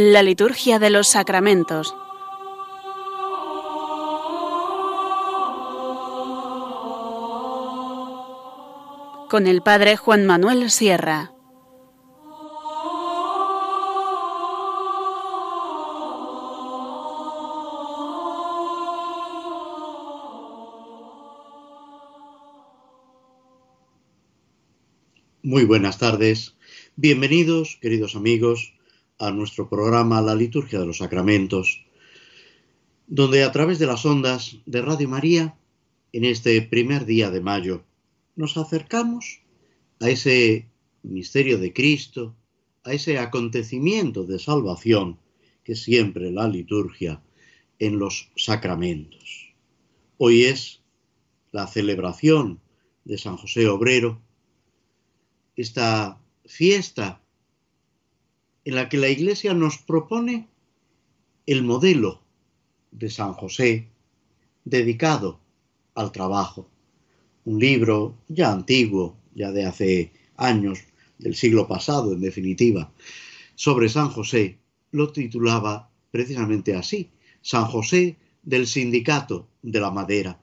La liturgia de los sacramentos. Con el Padre Juan Manuel Sierra. Muy buenas tardes. Bienvenidos, queridos amigos, a nuestro programa La Liturgia de los Sacramentos, donde a través de las ondas de Radio María, en este primer día de mayo, nos acercamos a ese misterio de Cristo, a ese acontecimiento de salvación que siempre la liturgia en los sacramentos. Hoy es la celebración de San José Obrero, esta fiesta en la que la Iglesia nos propone el modelo de San José dedicado al trabajo. Un libro ya antiguo, ya de hace años, del siglo pasado en definitiva, sobre San José, lo titulaba precisamente así, San José del Sindicato de la Madera.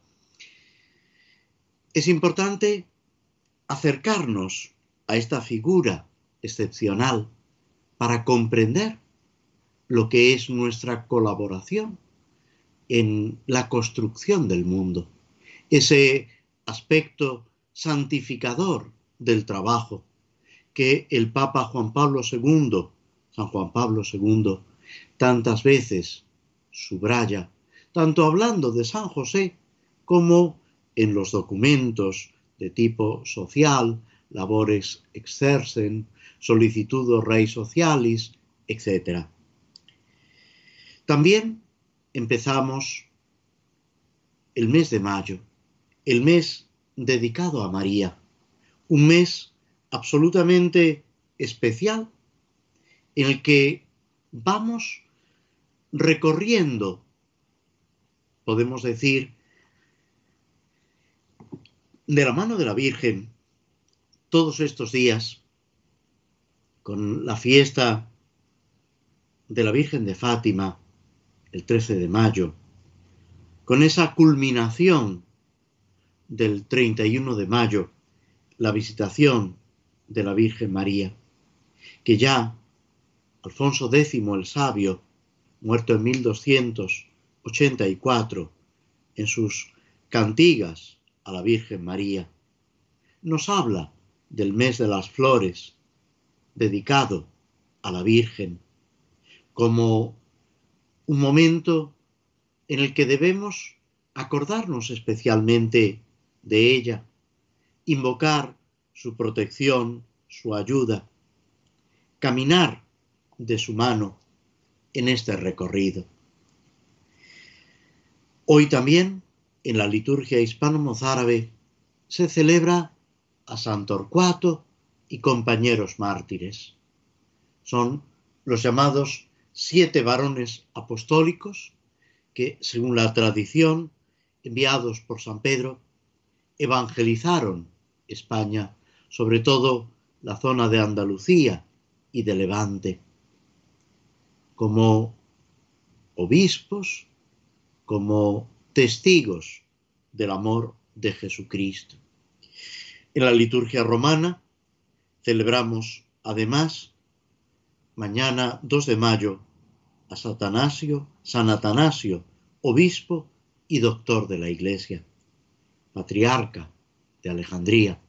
Es importante acercarnos a esta figura excepcional para comprender lo que es nuestra colaboración en la construcción del mundo, ese aspecto santificador del trabajo que el Papa Juan Pablo II, San Juan Pablo II, tantas veces subraya, tanto hablando de San José como en los documentos de tipo social, labores exercen, solicitudo rei socialis, etc. También empezamos el mes de mayo, el mes dedicado a María, un mes absolutamente especial en el que vamos recorriendo, podemos decir, de la mano de la Virgen, todos estos días, con la fiesta de la Virgen de Fátima, el 13 de mayo, con esa culminación del 31 de mayo, la visitación de la Virgen María, que ya Alfonso X el Sabio, muerto en 1284, en sus cantigas a la Virgen María, nos habla del mes de las flores, dedicado a la Virgen, como un momento en el que debemos acordarnos especialmente de ella, invocar su protección, su ayuda, caminar de su mano en este recorrido. Hoy también, en la liturgia hispano-mozárabe, se celebra a San Torcuato y compañeros mártires. Son los llamados siete varones apostólicos que, según la tradición, enviados por San Pedro, evangelizaron España, sobre todo la zona de Andalucía y de Levante, como obispos, como testigos del amor de Jesucristo. En la liturgia romana celebramos además mañana 2 de mayo a Satanasio, San Atanasio, obispo y doctor de la Iglesia, patriarca de Alejandría,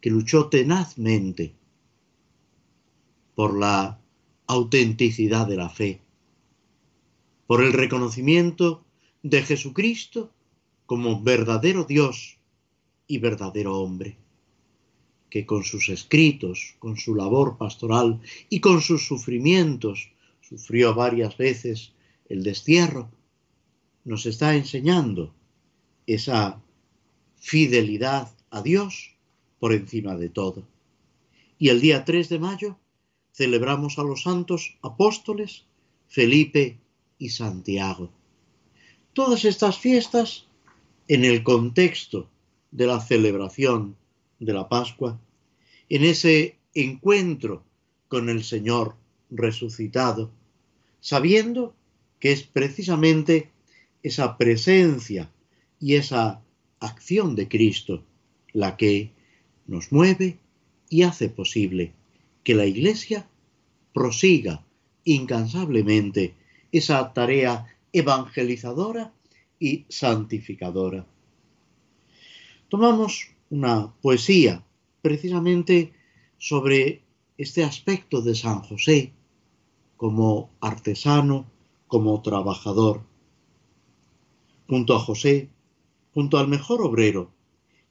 que luchó tenazmente por la autenticidad de la fe, por el reconocimiento de Jesucristo como verdadero Dios y verdadero hombre que con sus escritos, con su labor pastoral y con sus sufrimientos, sufrió varias veces el destierro, nos está enseñando esa fidelidad a Dios por encima de todo. Y el día 3 de mayo celebramos a los santos apóstoles Felipe y Santiago. Todas estas fiestas en el contexto de la celebración de la Pascua, en ese encuentro con el Señor resucitado, sabiendo que es precisamente esa presencia y esa acción de Cristo la que nos mueve y hace posible que la Iglesia prosiga incansablemente esa tarea evangelizadora y santificadora. Tomamos una poesía precisamente sobre este aspecto de San José como artesano, como trabajador. Junto a José, junto al mejor obrero,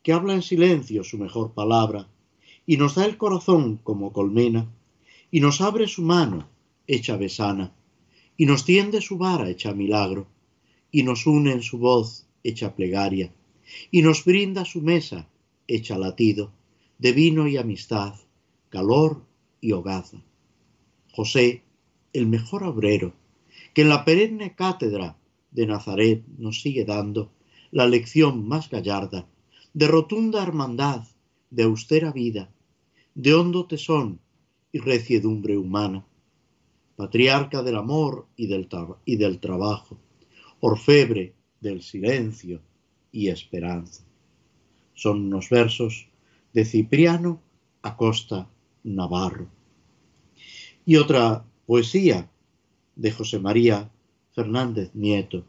que habla en silencio su mejor palabra, y nos da el corazón como colmena, y nos abre su mano hecha besana, y nos tiende su vara hecha milagro, y nos une en su voz hecha plegaria, y nos brinda su mesa hecha latido, de vino y amistad, calor y hogaza. José, el mejor obrero, que en la perenne cátedra de Nazaret nos sigue dando la lección más gallarda, de rotunda hermandad, de austera vida, de hondo tesón y reciedumbre humana patriarca del amor y del, y del trabajo, orfebre del silencio y esperanza. Son unos versos de Cipriano Acosta Navarro. Y otra poesía de José María Fernández Nieto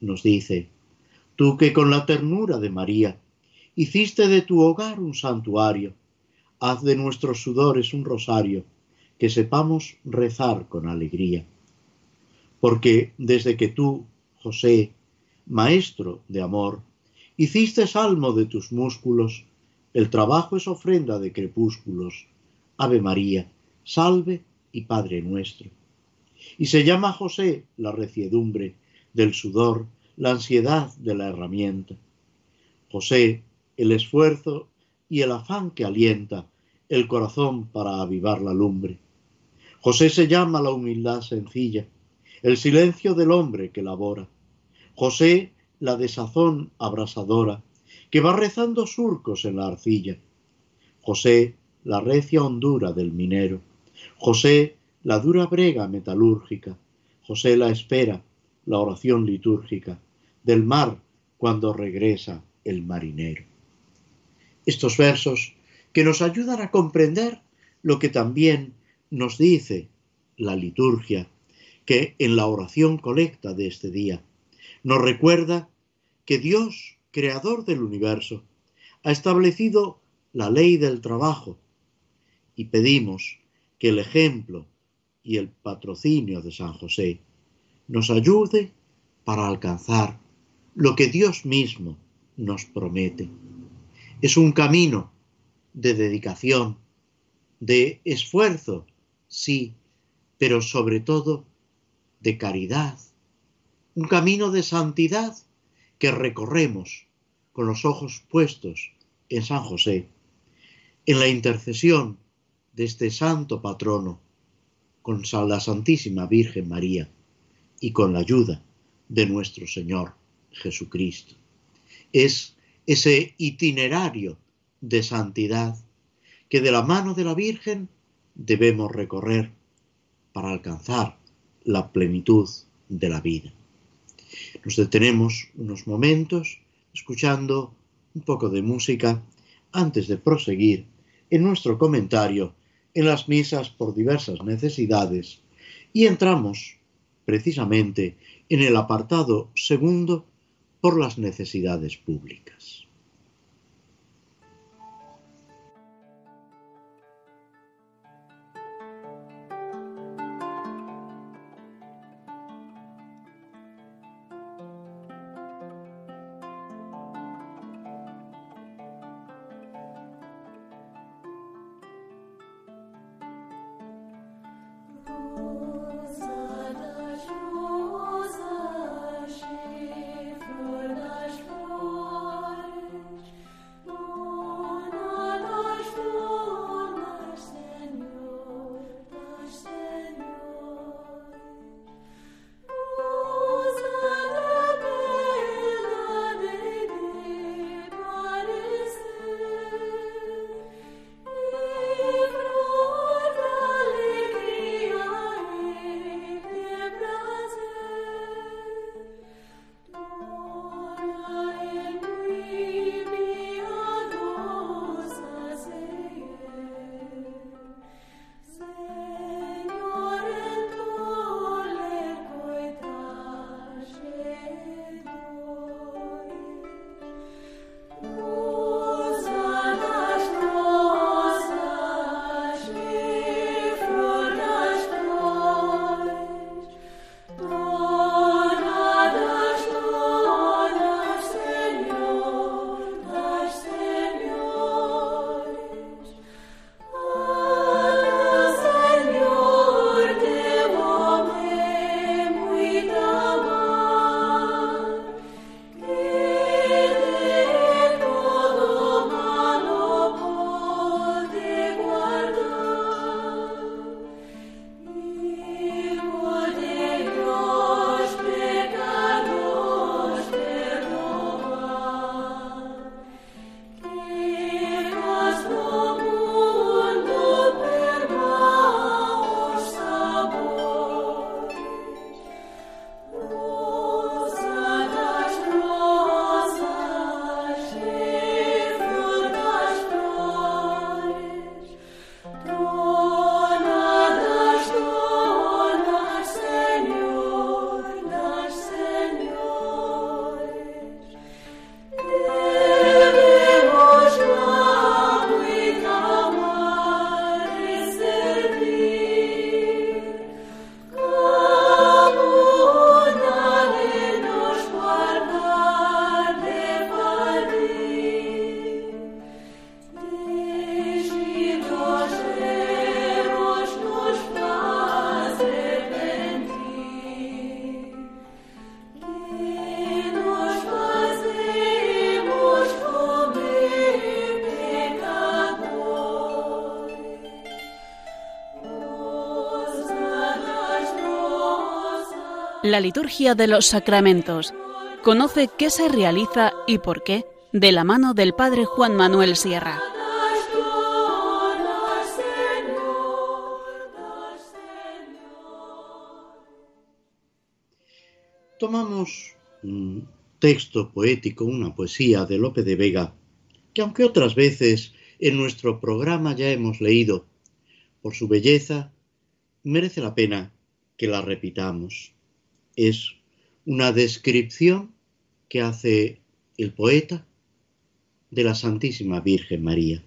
nos dice, tú que con la ternura de María hiciste de tu hogar un santuario, haz de nuestros sudores un rosario, que sepamos rezar con alegría. Porque desde que tú, José, maestro de amor, hiciste salmo de tus músculos, el trabajo es ofrenda de crepúsculos. Ave María, salve y Padre nuestro. Y se llama José la reciedumbre del sudor, la ansiedad de la herramienta. José, el esfuerzo y el afán que alienta el corazón para avivar la lumbre. José se llama la humildad sencilla, el silencio del hombre que labora. José la desazón abrasadora, que va rezando surcos en la arcilla. José la recia hondura del minero. José la dura brega metalúrgica. José la espera, la oración litúrgica, del mar cuando regresa el marinero. Estos versos que nos ayudan a comprender lo que también nos dice la liturgia que en la oración colecta de este día nos recuerda que Dios, creador del universo, ha establecido la ley del trabajo y pedimos que el ejemplo y el patrocinio de San José nos ayude para alcanzar lo que Dios mismo nos promete. Es un camino de dedicación, de esfuerzo sí, pero sobre todo de caridad, un camino de santidad que recorremos con los ojos puestos en San José, en la intercesión de este santo patrono, con la Santísima Virgen María y con la ayuda de nuestro Señor Jesucristo. Es ese itinerario de santidad que de la mano de la Virgen debemos recorrer para alcanzar la plenitud de la vida. Nos detenemos unos momentos escuchando un poco de música antes de proseguir en nuestro comentario en las misas por diversas necesidades y entramos precisamente en el apartado segundo por las necesidades públicas. La liturgia de los sacramentos. Conoce qué se realiza y por qué de la mano del Padre Juan Manuel Sierra. Tomamos un texto poético, una poesía de Lope de Vega, que aunque otras veces en nuestro programa ya hemos leído, por su belleza, merece la pena que la repitamos. Es una descripción que hace el poeta de la Santísima Virgen María.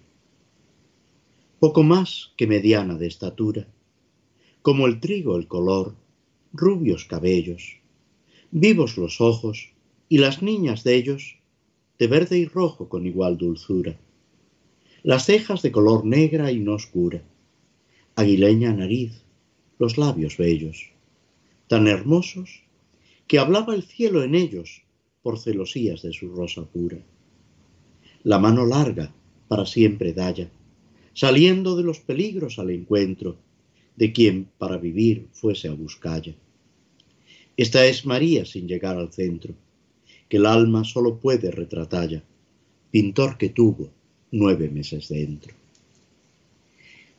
Poco más que mediana de estatura, como el trigo el color, rubios cabellos, vivos los ojos y las niñas de ellos de verde y rojo con igual dulzura, las cejas de color negra y no oscura, aguileña nariz, los labios bellos, tan hermosos que hablaba el cielo en ellos por celosías de su rosa pura. La mano larga para siempre dalla, saliendo de los peligros al encuentro de quien para vivir fuese a buscalla. Esta es María sin llegar al centro, que el alma solo puede retratalla, pintor que tuvo nueve meses dentro.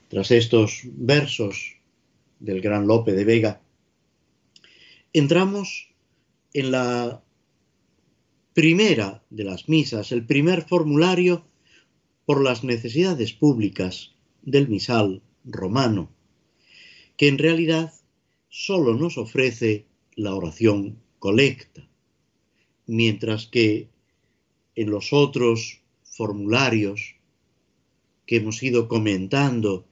Tras estos versos del gran Lope de Vega, entramos en la primera de las misas, el primer formulario por las necesidades públicas del misal romano, que en realidad solo nos ofrece la oración colecta, mientras que en los otros formularios que hemos ido comentando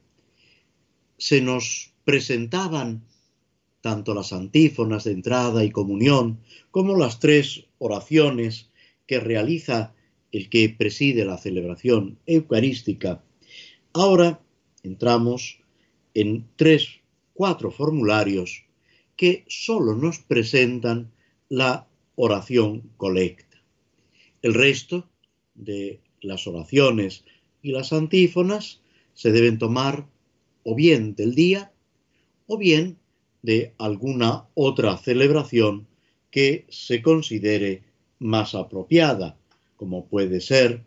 se nos presentaban tanto las antífonas de entrada y comunión como las tres oraciones que realiza el que preside la celebración eucarística. Ahora entramos en tres, cuatro formularios que solo nos presentan la oración colecta. El resto de las oraciones y las antífonas se deben tomar o bien del día o bien de alguna otra celebración que se considere más apropiada, como puede ser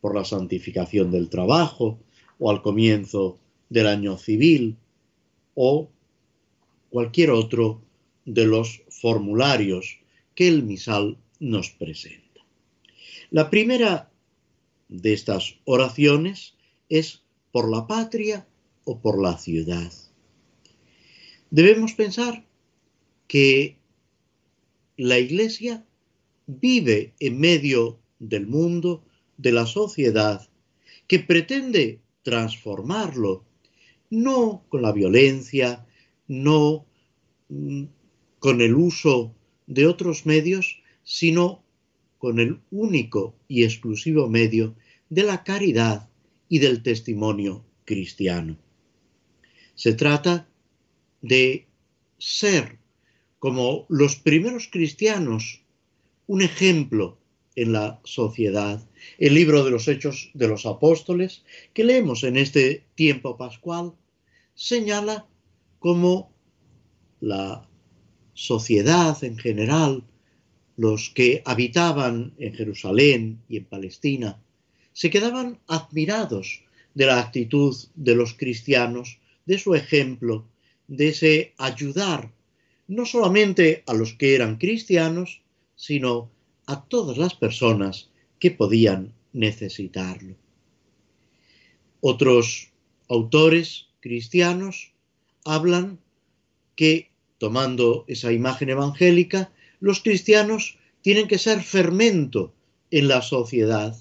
por la santificación del trabajo o al comienzo del año civil o cualquier otro de los formularios que el misal nos presenta. La primera de estas oraciones es por la patria o por la ciudad. Debemos pensar que la Iglesia vive en medio del mundo, de la sociedad, que pretende transformarlo, no con la violencia, no mm, con el uso de otros medios, sino con el único y exclusivo medio de la caridad y del testimonio cristiano. Se trata de ser, como los primeros cristianos, un ejemplo en la sociedad. El libro de los Hechos de los Apóstoles, que leemos en este tiempo pascual, señala cómo la sociedad en general, los que habitaban en Jerusalén y en Palestina, se quedaban admirados de la actitud de los cristianos, de su ejemplo, de ese ayudar no solamente a los que eran cristianos, sino a todas las personas que podían necesitarlo. Otros autores cristianos hablan que, tomando esa imagen evangélica, los cristianos tienen que ser fermento en la sociedad.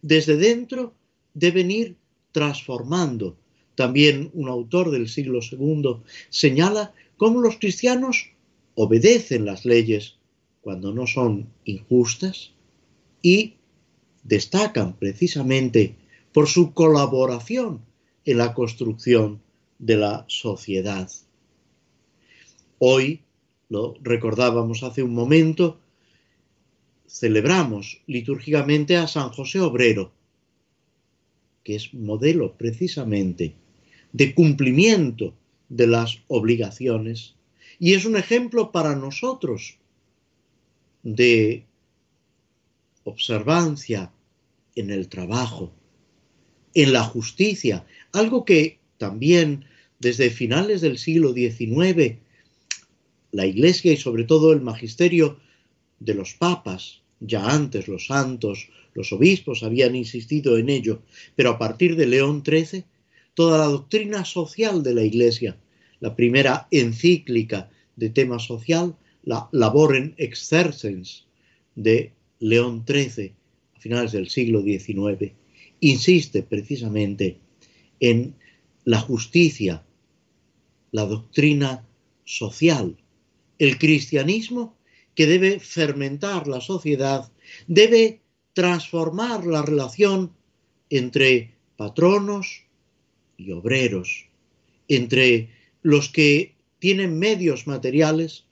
Desde dentro deben ir transformando también un autor del siglo II, señala cómo los cristianos obedecen las leyes cuando no son injustas y destacan precisamente por su colaboración en la construcción de la sociedad. Hoy, lo recordábamos hace un momento, celebramos litúrgicamente a San José Obrero, que es modelo precisamente de cumplimiento de las obligaciones, y es un ejemplo para nosotros de observancia en el trabajo, en la justicia, algo que también desde finales del siglo XIX la Iglesia y sobre todo el magisterio de los papas, ya antes los santos, los obispos habían insistido en ello, pero a partir de León XIII, toda la doctrina social de la Iglesia, la primera encíclica de tema social, la Laboren Exercens de León XIII, a finales del siglo XIX, insiste precisamente en la justicia, la doctrina social, el cristianismo que debe fermentar la sociedad, debe transformar la relación entre patronos y obreros, entre los que tienen medios materiales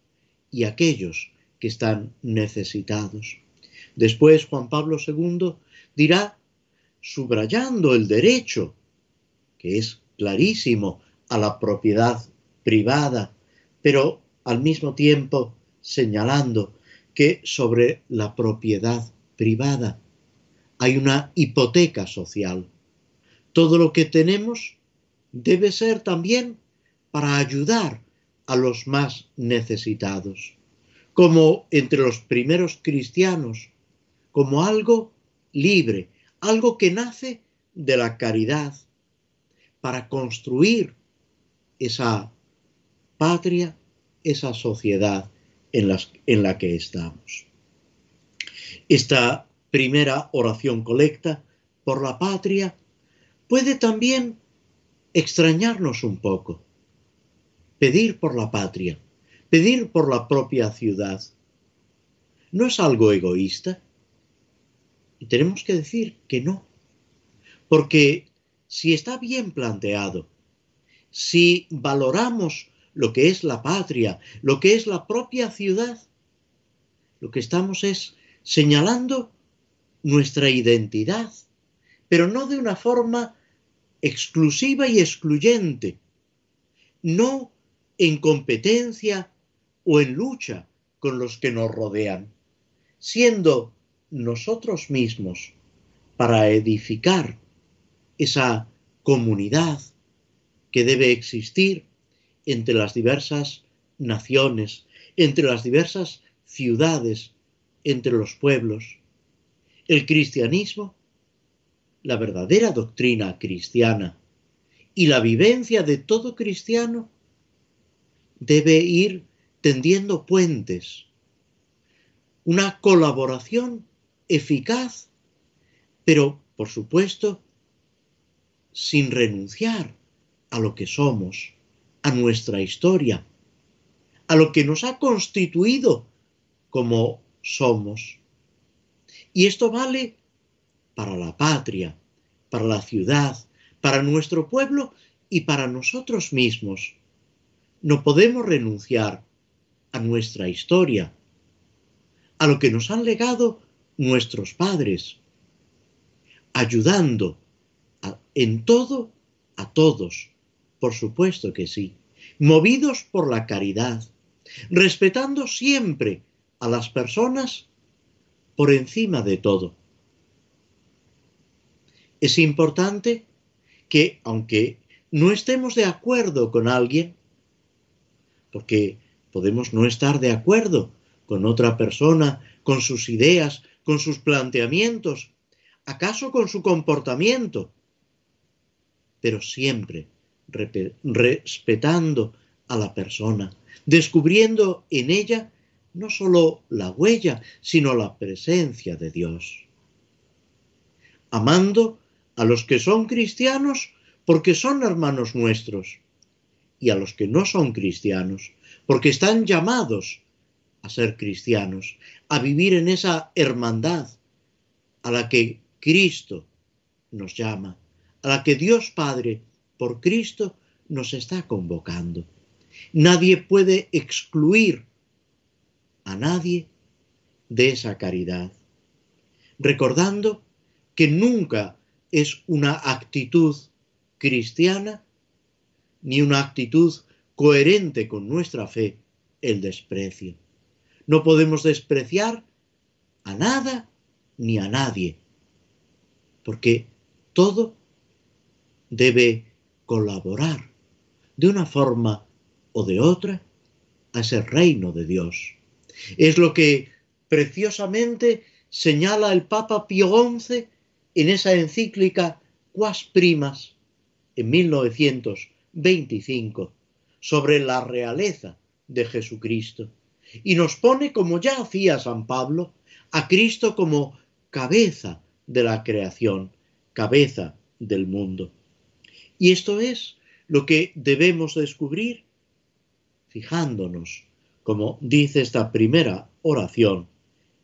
y aquellos que están necesitados. Después Juan Pablo II dirá, subrayando el derecho, que es clarísimo, a la propiedad privada, pero al mismo tiempo señalando que sobre la propiedad privada hay una hipoteca social. Todo lo que tenemos debe ser también para ayudar a los más necesitados, como entre los primeros cristianos, como algo libre, algo que nace de la caridad, para construir esa patria esa sociedad en, en la que estamos. Esta primera oración colecta por la patria puede también extrañarnos un poco. Pedir por la patria, pedir por la propia ciudad, ¿no es algo egoísta? Y tenemos que decir que no, porque si está bien planteado, si valoramos lo que es la patria, lo que es la propia ciudad. Lo que estamos es señalando nuestra identidad, pero no de una forma exclusiva y excluyente, no en competencia o en lucha con los que nos rodean, siendo nosotros mismos para edificar esa comunidad que debe existir entre las diversas naciones, entre las diversas ciudades, entre los pueblos. El cristianismo, la verdadera doctrina cristiana y la vivencia de todo cristiano debe ir tendiendo puentes, una colaboración eficaz, pero, por supuesto, sin renunciar a lo que somos, a nuestra historia, a lo que nos ha constituido como somos. Y esto vale para la patria, para la ciudad, para nuestro pueblo y para nosotros mismos. No podemos renunciar a nuestra historia, a lo que nos han legado nuestros padres, ayudando en todo a todos, por supuesto que sí. Movidos por la caridad, respetando siempre a las personas por encima de todo. Es importante que, aunque no estemos de acuerdo con alguien, porque podemos no estar de acuerdo con otra persona, con sus ideas, con sus planteamientos, acaso con su comportamiento, pero siempre respetando a la persona, descubriendo en ella no solo la huella, sino la presencia de Dios. Amando a los que son cristianos porque son hermanos nuestros y a los que no son cristianos porque están llamados a ser cristianos, a vivir en esa hermandad a la que Cristo nos llama, a la que Dios Padre por Cristo nos está convocando. Nadie puede excluir a nadie de esa caridad, recordando que nunca es una actitud cristiana ni una actitud coherente con nuestra fe el desprecio. No podemos despreciar a nada ni a nadie, porque todo debe colaborar de una forma o de otra a ese reino de Dios. Es lo que preciosamente señala el Papa Pío XI en esa encíclica Quas Primas en 1925 sobre la realeza de Jesucristo y nos pone, como ya hacía San Pablo, a Cristo como cabeza de la creación, cabeza del mundo. Y esto es lo que debemos descubrir fijándonos, como dice esta primera oración,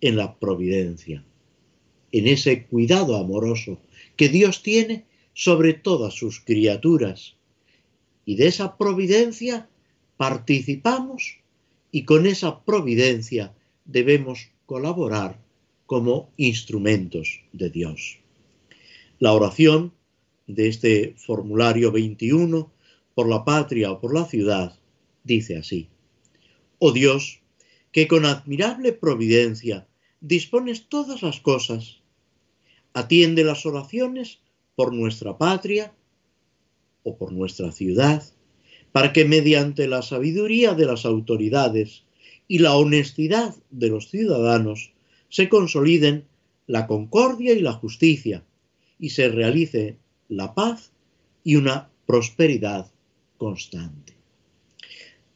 en la providencia, en ese cuidado amoroso que Dios tiene sobre todas sus criaturas. Y de esa providencia participamos y con esa providencia debemos colaborar como instrumentos de Dios. La oración de este formulario 21 por la patria o por la ciudad dice así, Oh Dios, que con admirable providencia dispones todas las cosas, atiende las oraciones por nuestra patria o por nuestra ciudad, para que mediante la sabiduría de las autoridades y la honestidad de los ciudadanos se consoliden la concordia y la justicia y se realice la paz y una prosperidad constante.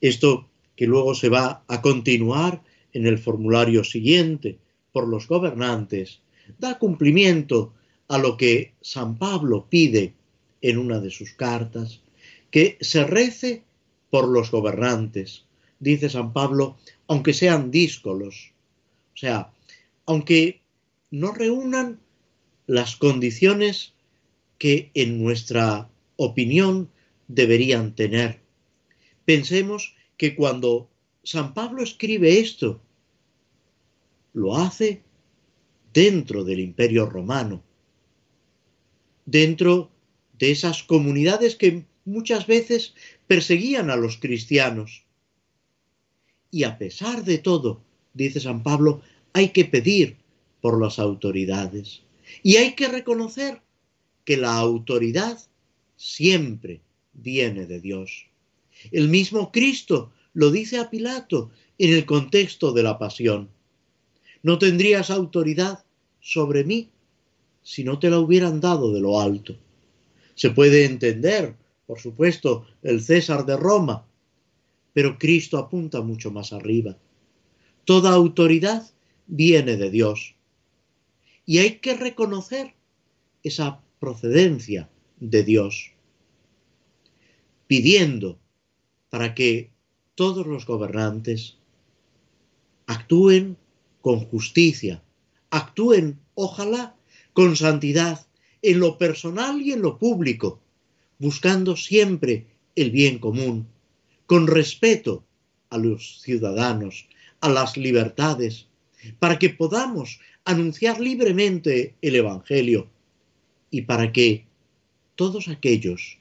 Esto que luego se va a continuar en el formulario siguiente por los gobernantes, da cumplimiento a lo que San Pablo pide en una de sus cartas, que se rece por los gobernantes, dice San Pablo, aunque sean díscolos, o sea, aunque no reúnan las condiciones que en nuestra opinión deberían tener. Pensemos que cuando San Pablo escribe esto, lo hace dentro del imperio romano, dentro de esas comunidades que muchas veces perseguían a los cristianos. Y a pesar de todo, dice San Pablo, hay que pedir por las autoridades. Y hay que reconocer que la autoridad siempre viene de Dios. El mismo Cristo lo dice a Pilato en el contexto de la pasión. No tendrías autoridad sobre mí si no te la hubieran dado de lo alto. Se puede entender, por supuesto, el César de Roma, pero Cristo apunta mucho más arriba. Toda autoridad viene de Dios. Y hay que reconocer esa procedencia de Dios, pidiendo para que todos los gobernantes actúen con justicia, actúen, ojalá, con santidad en lo personal y en lo público, buscando siempre el bien común, con respeto a los ciudadanos, a las libertades, para que podamos anunciar libremente el Evangelio y para que todos aquellos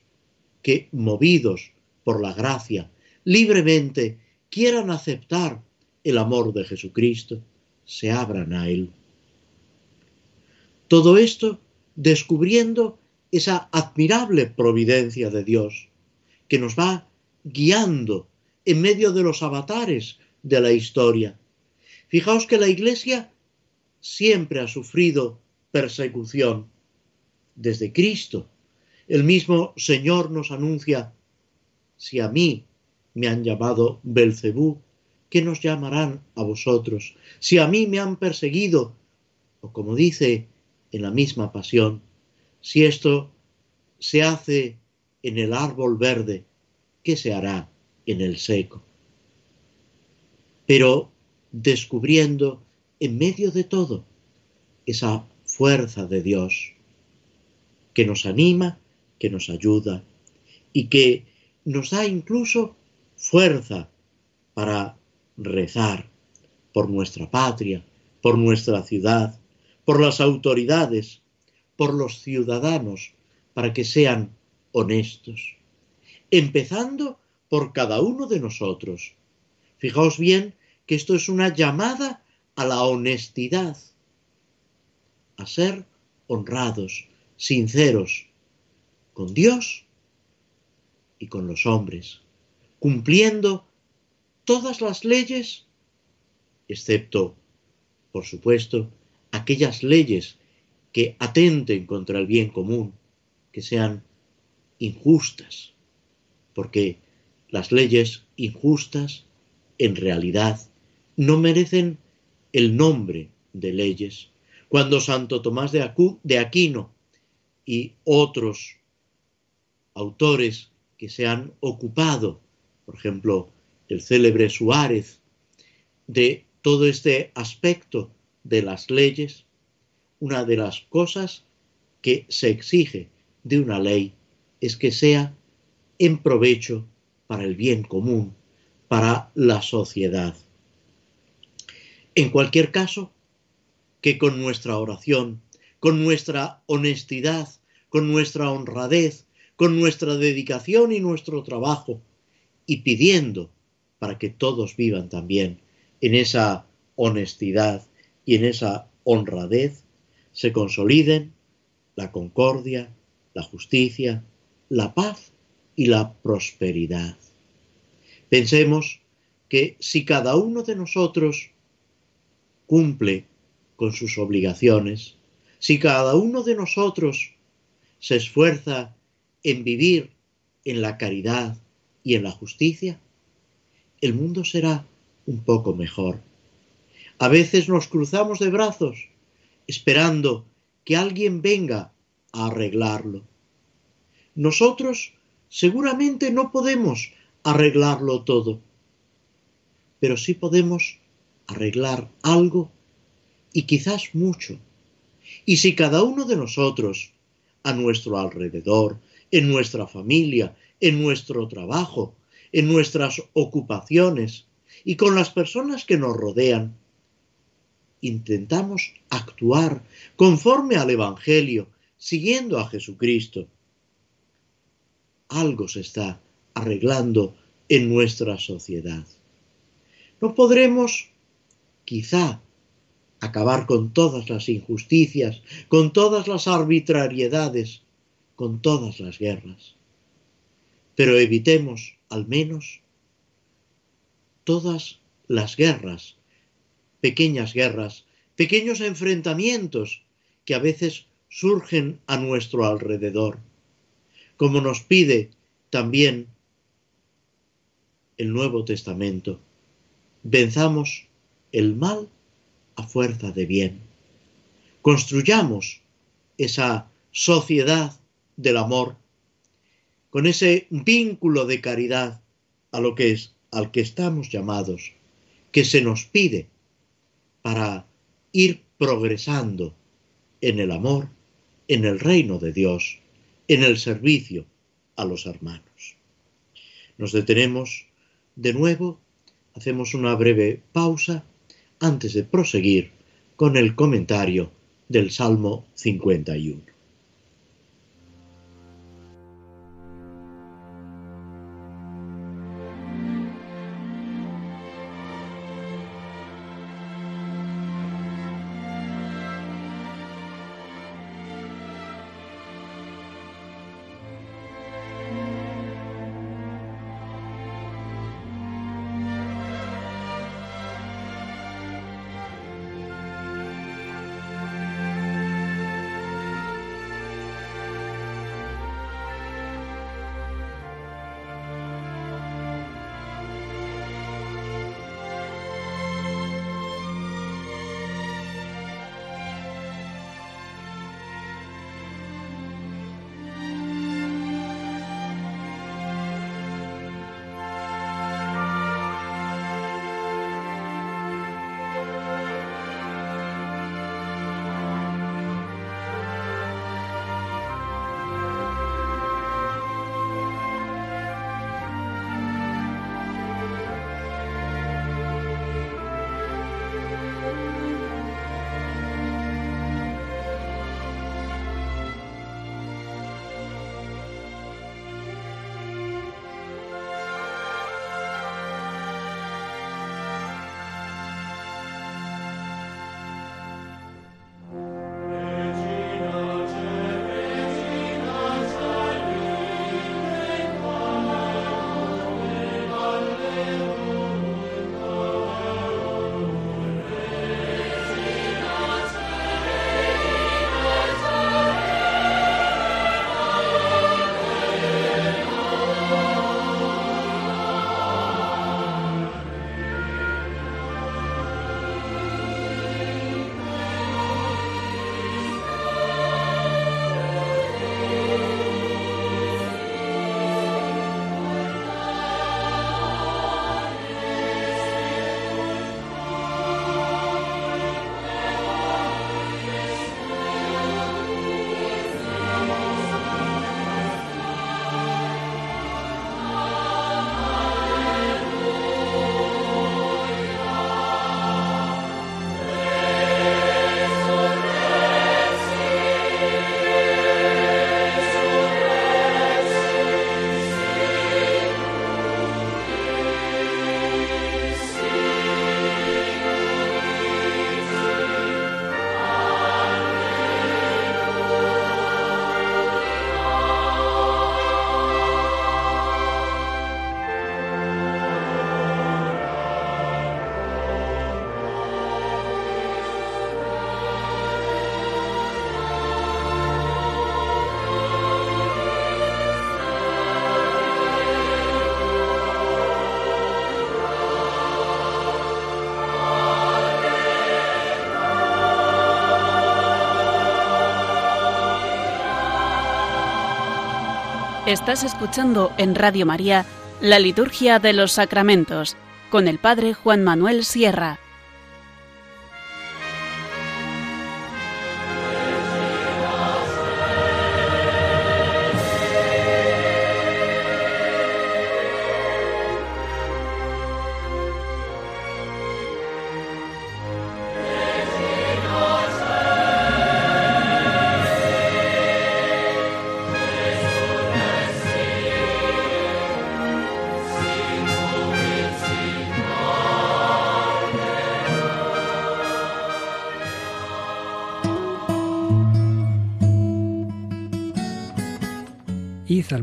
que, movidos por la gracia, libremente quieran aceptar el amor de Jesucristo, se abran a Él. Todo esto descubriendo esa admirable providencia de Dios que nos va guiando en medio de los avatares de la historia. Fijaos que la Iglesia siempre ha sufrido persecución. Desde Cristo, el mismo Señor nos anuncia, si a mí me han llamado Belcebú, ¿qué nos llamarán a vosotros? Si a mí me han perseguido, o como dice en la misma pasión, si esto se hace en el árbol verde, ¿qué se hará en el seco? Pero descubriendo en medio de todo esa fuerza de Dios que nos anima, que nos ayuda y que nos da incluso fuerza para rezar por nuestra patria, por nuestra ciudad, por las autoridades, por los ciudadanos, para que sean honestos, empezando por cada uno de nosotros, Fijaos bien que esto es una llamada a la honestidad, a ser honrados, sinceros, con Dios y con los hombres, cumpliendo todas las leyes, excepto, por supuesto, aquellas leyes que atenten contra el bien común, que sean injustas, porque las leyes injustas en realidad no merecen el nombre de leyes. Cuando Santo Tomás de Aquino y otros autores que se han ocupado, por ejemplo, el célebre Suárez, de todo este aspecto de las leyes, una de las cosas que se exige de una ley es que sea en provecho para el bien común, para la sociedad. En cualquier caso, que con nuestra oración, con nuestra honestidad, con nuestra honradez, con nuestra dedicación y nuestro trabajo, y pidiendo para que todos vivan también en esa honestidad y en esa honradez, se consoliden la concordia, la justicia, la paz y la prosperidad. Pensemos que si cada uno de nosotros cumple con sus obligaciones, si cada uno de nosotros se esfuerza en vivir en la caridad y en la justicia, el mundo será un poco mejor. A veces nos cruzamos de brazos esperando que alguien venga a arreglarlo. Nosotros seguramente no podemos arreglarlo todo, pero sí podemos arreglar algo y quizás mucho. Y si cada uno de nosotros, a nuestro alrededor, en nuestra familia, en nuestro trabajo, en nuestras ocupaciones y con las personas que nos rodean, intentamos actuar conforme al Evangelio, siguiendo a Jesucristo, algo se está arreglando en nuestra sociedad. No podremos, quizá, acabar con todas las injusticias, con todas las arbitrariedades, con todas las guerras. Pero evitemos, al menos, todas las guerras, pequeñas guerras, pequeños enfrentamientos que a veces surgen a nuestro alrededor, como nos pide también el Nuevo Testamento. Venzamos el mal a fuerza de bien. Construyamos esa sociedad del amor con ese vínculo de caridad a lo que es al que estamos llamados, que se nos pide para ir progresando en el amor, en el reino de Dios, en el servicio a los hermanos. Nos detenemos de nuevo, hacemos una breve pausa antes de proseguir con el comentario del Salmo 51. Estás escuchando en Radio María la Liturgia de los Sacramentos con el Padre Juan Manuel Sierra.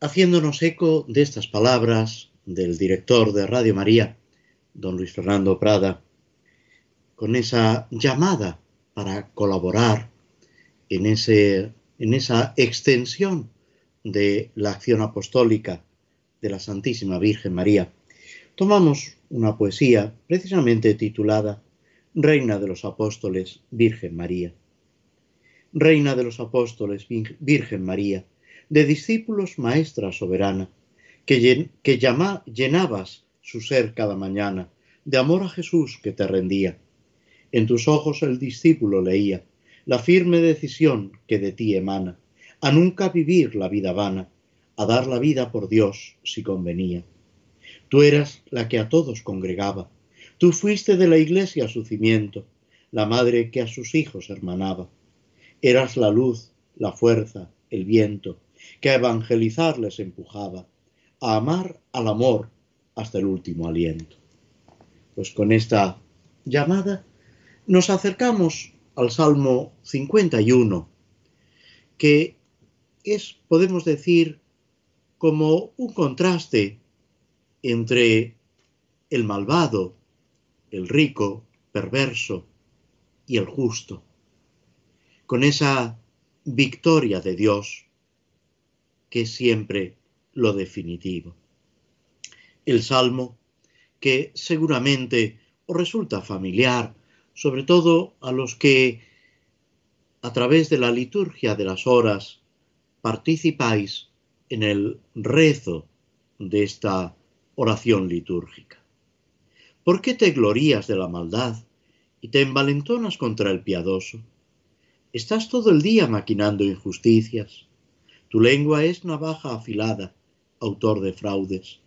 Haciéndonos eco de estas palabras del director de Radio María, don Luis Fernando Prada, con esa llamada para colaborar en, ese, en esa extensión de la acción apostólica de la Santísima Virgen María, tomamos una poesía precisamente titulada Reina de los Apóstoles, Virgen María. Reina de los Apóstoles, Virgen María, de discípulos maestra soberana, que, que llenabas su ser cada mañana, de amor a Jesús que te rendía. En tus ojos el discípulo leía la firme decisión que de ti emana, a nunca vivir la vida vana, a dar la vida por Dios si convenía. Tú eras la que a todos congregaba, tú fuiste de la iglesia su cimiento, la madre que a sus hijos hermanaba. Eras la luz, la fuerza, el viento, que a evangelizar les empujaba, a amar al amor hasta el último aliento. Pues con esta llamada nos acercamos al Salmo 51, que es, podemos decir, como un contraste entre el malvado, el rico, perverso y el justo, con esa victoria de Dios que es siempre lo definitivo. El Salmo, que seguramente os resulta familiar, sobre todo a los que a través de la liturgia de las horas participáis en el rezo de esta oración litúrgica. ¿Por qué te glorías de la maldad y te envalentonas contra el piadoso? Estás todo el día maquinando injusticias tu lengua es navaja afilada, autor de fraudes.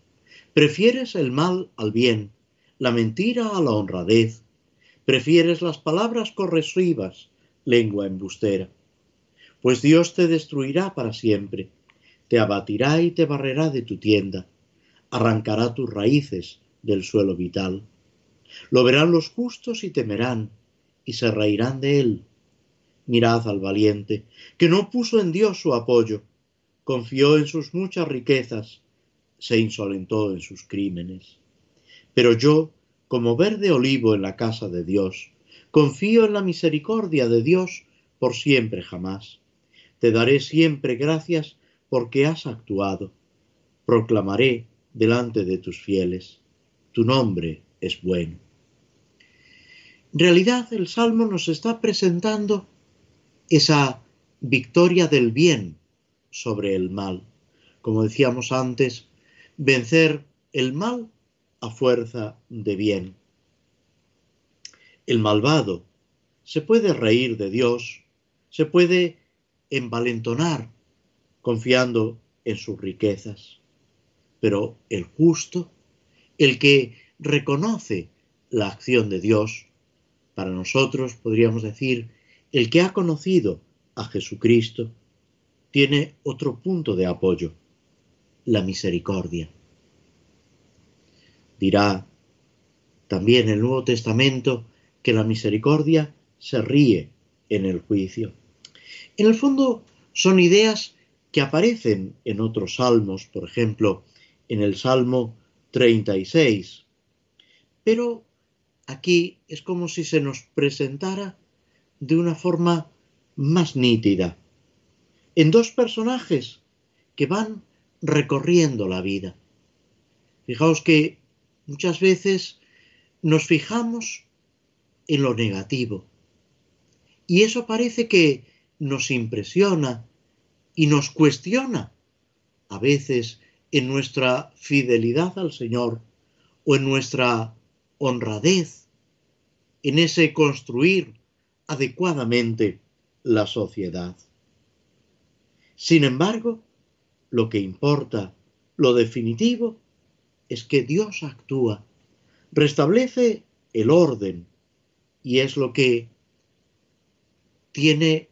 Prefieres el mal al bien, la mentira a la honradez. Prefieres las palabras corresivas, lengua embustera. Pues Dios te destruirá para siempre, te abatirá y te barrerá de tu tienda, arrancará tus raíces del suelo vital. Lo verán los justos y temerán, y se reirán de él. Mirad al valiente, que no puso en Dios su apoyo, confió en sus muchas riquezas, se insolentó en sus crímenes. Pero yo, como verde olivo en la casa de Dios, confío en la misericordia de Dios por siempre jamás. Te daré siempre gracias porque has actuado. Proclamaré delante de tus fieles, tu nombre es bueno. En realidad el Salmo nos está presentando esa victoria del bien sobre el mal. Como decíamos antes, vencer el mal a fuerza de bien. El malvado se puede reír de Dios, se puede envalentonar confiando en sus riquezas. Pero el justo, el que reconoce la acción de Dios, para nosotros podríamos decir, el que ha conocido a Jesucristo, tiene otro punto de apoyo, la misericordia. Dirá también el Nuevo Testamento que la misericordia se ríe en el juicio. En el fondo son ideas que aparecen en otros salmos, por ejemplo, en el Salmo 36. Pero aquí es como si se nos presentara de una forma más nítida, en dos personajes que van recorriendo la vida. Fijaos que muchas veces nos fijamos en lo negativo y eso parece que nos impresiona y nos cuestiona a veces en nuestra fidelidad al Señor o en nuestra honradez, en ese construir adecuadamente la sociedad. Sin embargo, lo que importa, lo definitivo, es que Dios actúa, restablece el orden y es lo que tiene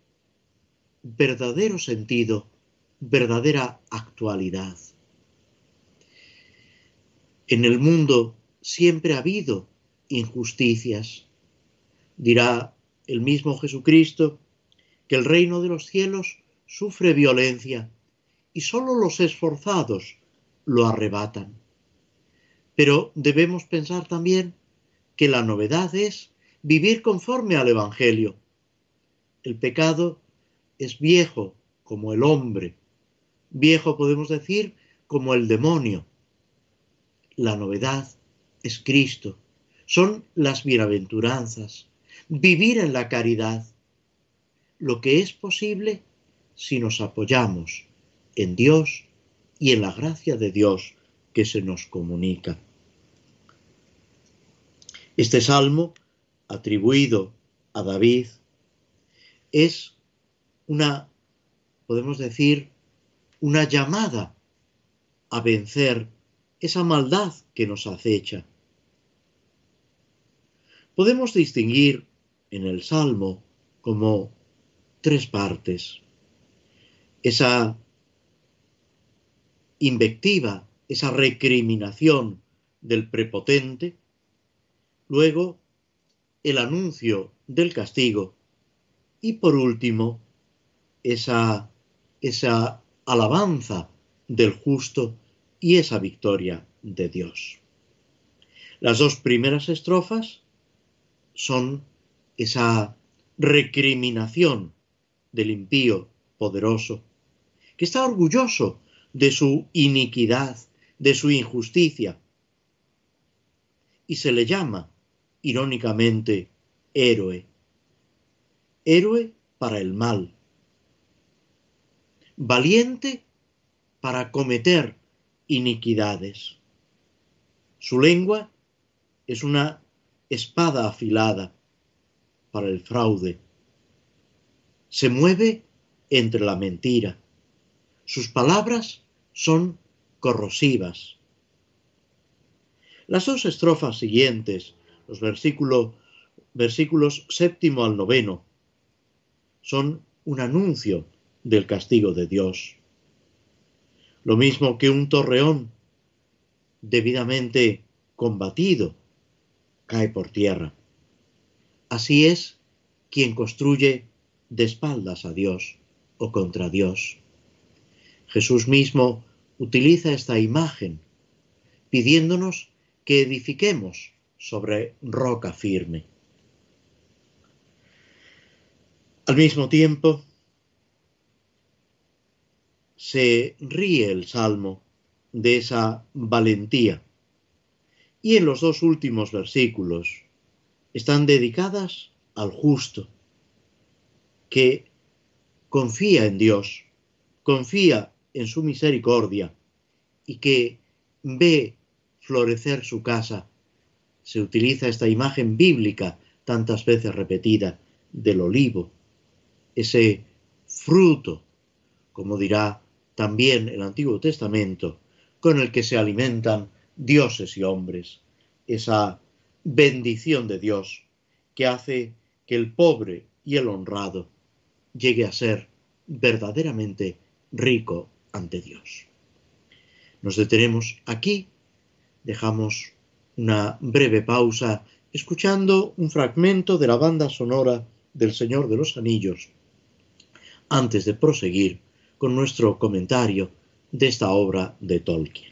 verdadero sentido, verdadera actualidad. En el mundo siempre ha habido injusticias. Dirá el mismo Jesucristo que el reino de los cielos sufre violencia y sólo los esforzados lo arrebatan. Pero debemos pensar también que la novedad es vivir conforme al Evangelio. El pecado es viejo como el hombre, viejo podemos decir como el demonio. La novedad es Cristo, son las bienaventuranzas, vivir en la caridad, lo que es posible si nos apoyamos en Dios y en la gracia de Dios que se nos comunica. Este salmo, atribuido a David, es una, podemos decir, una llamada a vencer esa maldad que nos acecha. Podemos distinguir en el Salmo como tres partes. Esa invectiva, esa recriminación del prepotente, luego el anuncio del castigo y por último esa, esa alabanza del justo y esa victoria de Dios. Las dos primeras estrofas son esa recriminación del impío poderoso, que está orgulloso de su iniquidad, de su injusticia, y se le llama, irónicamente, héroe. Héroe para el mal, valiente para cometer iniquidades. Su lengua es una espada afilada para el fraude. Se mueve entre la mentira. Sus palabras son corrosivas. Las dos estrofas siguientes, los versículos, versículos séptimo al noveno, son un anuncio del castigo de Dios. Lo mismo que un torreón debidamente combatido cae por tierra. Así es quien construye de espaldas a Dios o contra Dios. Jesús mismo utiliza esta imagen pidiéndonos que edifiquemos sobre roca firme. Al mismo tiempo, se ríe el Salmo de esa valentía. Y en los dos últimos versículos están dedicadas al justo, que confía en Dios, confía en su misericordia y que ve florecer su casa. Se utiliza esta imagen bíblica tantas veces repetida del olivo, ese fruto, como dirá también el Antiguo Testamento, con el que se alimentan dioses y hombres, esa bendición de Dios que hace que el pobre y el honrado llegue a ser verdaderamente rico ante Dios. Nos detenemos aquí, dejamos una breve pausa escuchando un fragmento de la banda sonora del Señor de los Anillos, antes de proseguir con nuestro comentario de esta obra de Tolkien.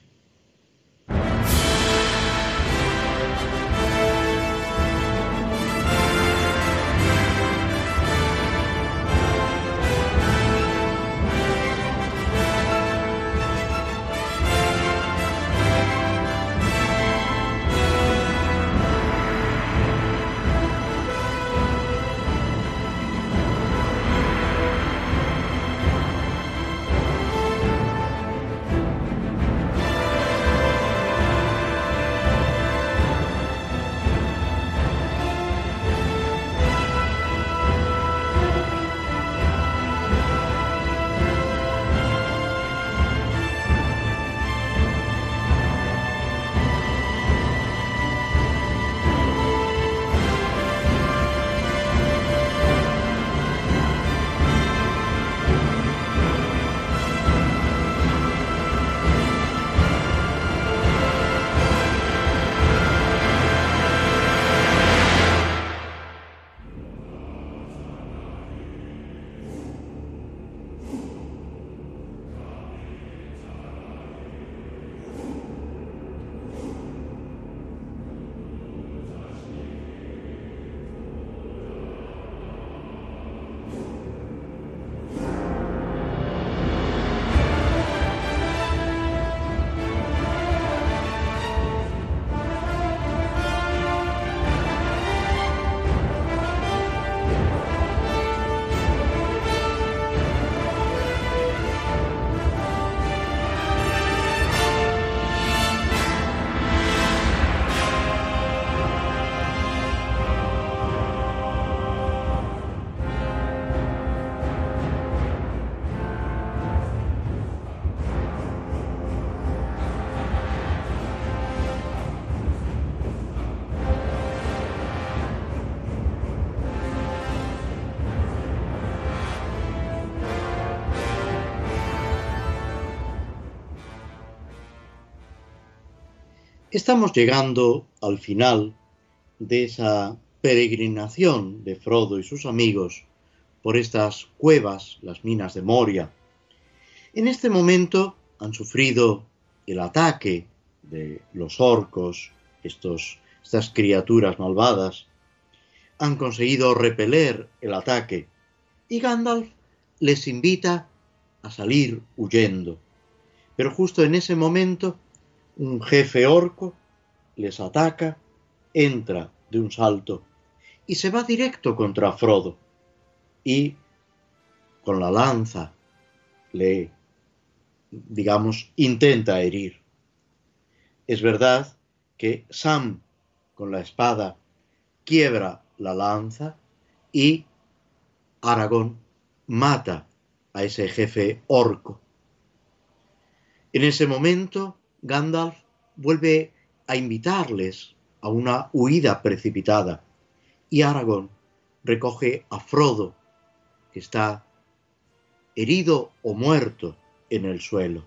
Estamos llegando al final de esa peregrinación de Frodo y sus amigos por estas cuevas, las minas de Moria. En este momento han sufrido el ataque de los orcos, estas criaturas malvadas, han conseguido repeler el ataque y Gandalf les invita a salir huyendo. Pero justo en ese momento un jefe orco les ataca, entra de un salto y se va directo contra Frodo y con la lanza le, digamos, intenta herir. Es verdad que Sam con la espada quiebra la lanza y Aragón mata a ese jefe orco. En ese momento Gandalf vuelve a invitarles a una huida precipitada y Aragorn recoge a Frodo, que está herido o muerto en el suelo.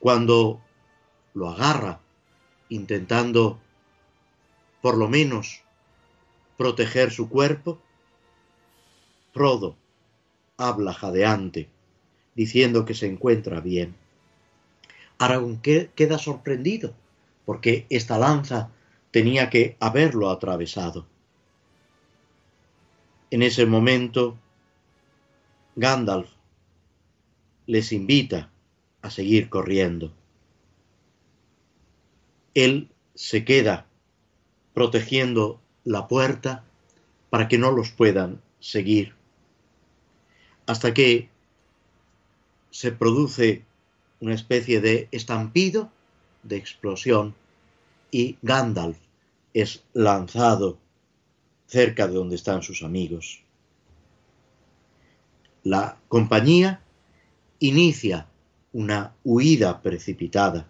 Cuando lo agarra, intentando por lo menos proteger su cuerpo, Frodo habla jadeante, diciendo que se encuentra bien. Aragón queda sorprendido, porque esta lanza tenía que haberlo atravesado. En ese momento, Gandalf les invita a seguir corriendo. Él se queda protegiendo la puerta para que no los puedan seguir, hasta que se produce una especie de estampido, de explosión, y Gandalf es lanzado cerca de donde están sus amigos. La compañía inicia una huida precipitada.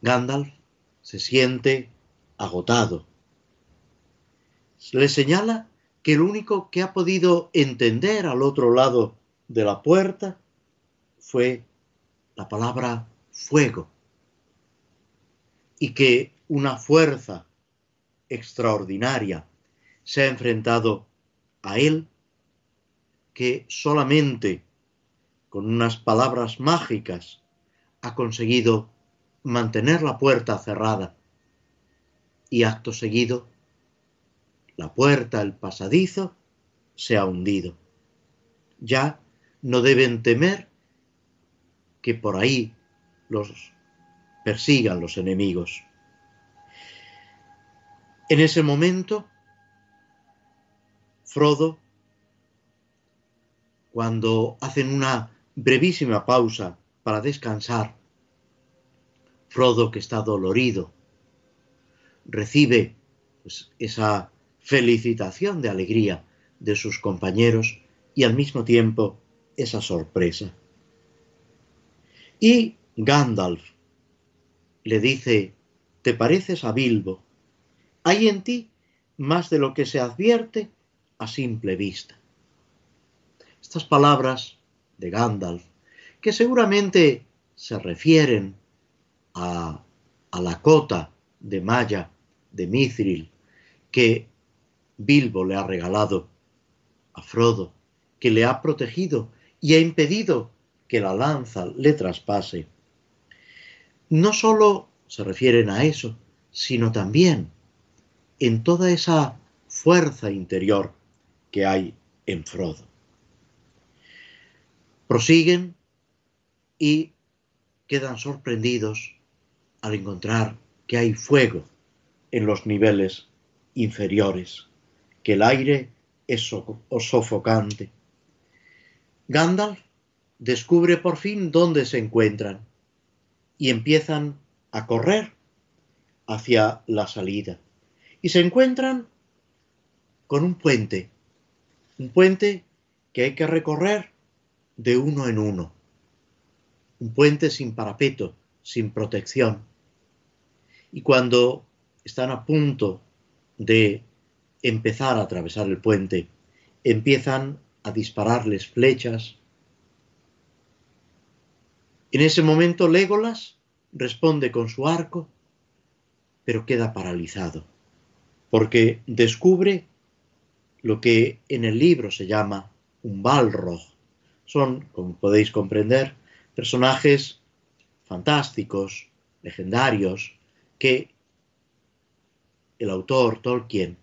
Gandalf se siente agotado. Le señala que el único que ha podido entender al otro lado de la puerta fue la palabra fuego y que una fuerza extraordinaria se ha enfrentado a él que solamente con unas palabras mágicas ha conseguido mantener la puerta cerrada y acto seguido la puerta, el pasadizo, se ha hundido. Ya no deben temer que por ahí los persigan los enemigos. En ese momento, Frodo, cuando hacen una brevísima pausa para descansar, Frodo, que está dolorido, recibe pues, esa felicitación de alegría de sus compañeros y al mismo tiempo esa sorpresa. Y Gandalf le dice, ¿te pareces a Bilbo? Hay en ti más de lo que se advierte a simple vista. Estas palabras de Gandalf, que seguramente se refieren a, a la cota de malla de Mithril que Bilbo le ha regalado a Frodo, que le ha protegido y ha impedido que la lanza le traspase, no solo se refieren a eso, sino también en toda esa fuerza interior que hay en Frodo. Prosiguen y quedan sorprendidos al encontrar que hay fuego en los niveles inferiores, que el aire es sofocante. Gandalf descubre por fin dónde se encuentran y empiezan a correr hacia la salida. Y se encuentran con un puente, un puente que hay que recorrer de uno en uno, un puente sin parapeto, sin protección. Y cuando están a punto de empezar a atravesar el puente, empiezan a dispararles flechas. En ese momento Legolas responde con su arco, pero queda paralizado, porque descubre lo que en el libro se llama un Balrog. Son, como podéis comprender, personajes fantásticos, legendarios, que el autor Tolkien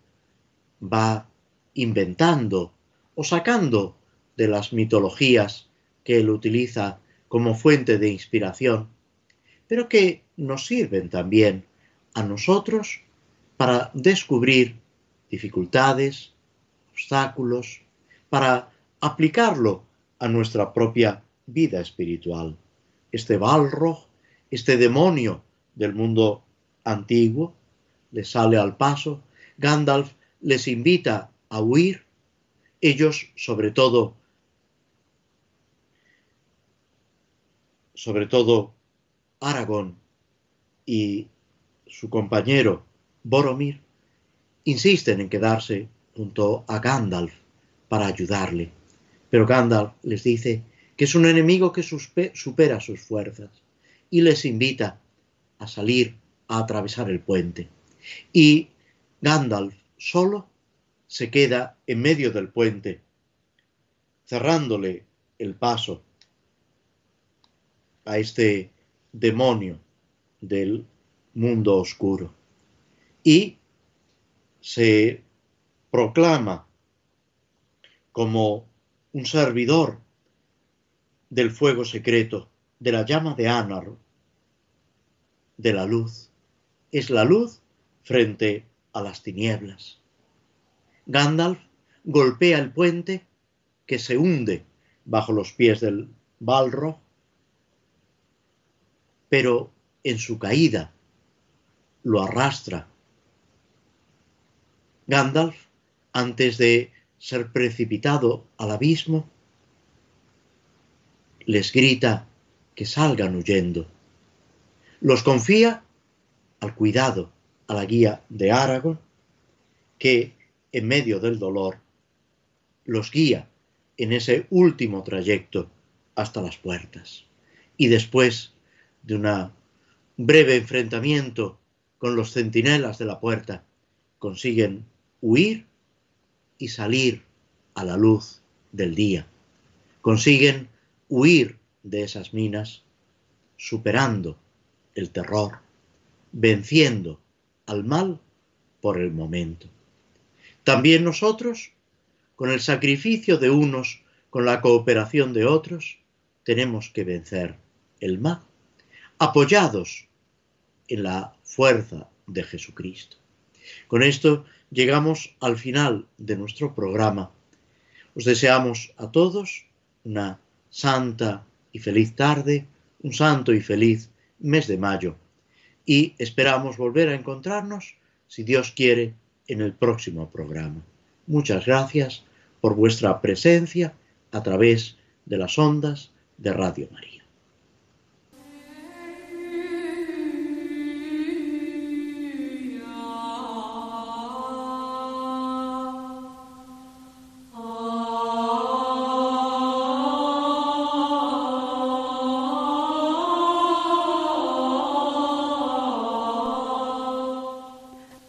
va inventando o sacando de las mitologías que él utiliza como fuente de inspiración, pero que nos sirven también a nosotros para descubrir dificultades, obstáculos, para aplicarlo a nuestra propia vida espiritual. Este Balrog, este demonio del mundo antiguo, le sale al paso, Gandalf les invita a huir, ellos sobre todo, sobre todo Aragón y su compañero Boromir, insisten en quedarse junto a Gandalf para ayudarle. Pero Gandalf les dice que es un enemigo que supera sus fuerzas y les invita a salir a atravesar el puente. Y Gandalf solo se queda en medio del puente, cerrándole el paso a este demonio del mundo oscuro. Y se proclama como un servidor del fuego secreto, de la llama de Anar, de la luz. Es la luz frente a las tinieblas. Gandalf golpea el puente que se hunde bajo los pies del Balrog, pero en su caída lo arrastra. Gandalf, antes de ser precipitado al abismo, les grita que salgan huyendo. Los confía al cuidado, a la guía de Aragón, que en medio del dolor los guía en ese último trayecto hasta las puertas. Y después de un breve enfrentamiento con los centinelas de la puerta, consiguen huir y salir a la luz del día. Consiguen huir de esas minas, superando el terror, venciendo al mal por el momento. También nosotros, con el sacrificio de unos, con la cooperación de otros, tenemos que vencer el mal, apoyados en la fuerza de Jesucristo. Con esto llegamos al final de nuestro programa. Os deseamos a todos una santa y feliz tarde, un santo y feliz mes de mayo. Y esperamos volver a encontrarnos, si Dios quiere, en el próximo programa. Muchas gracias por vuestra presencia a través de las ondas de Radio María.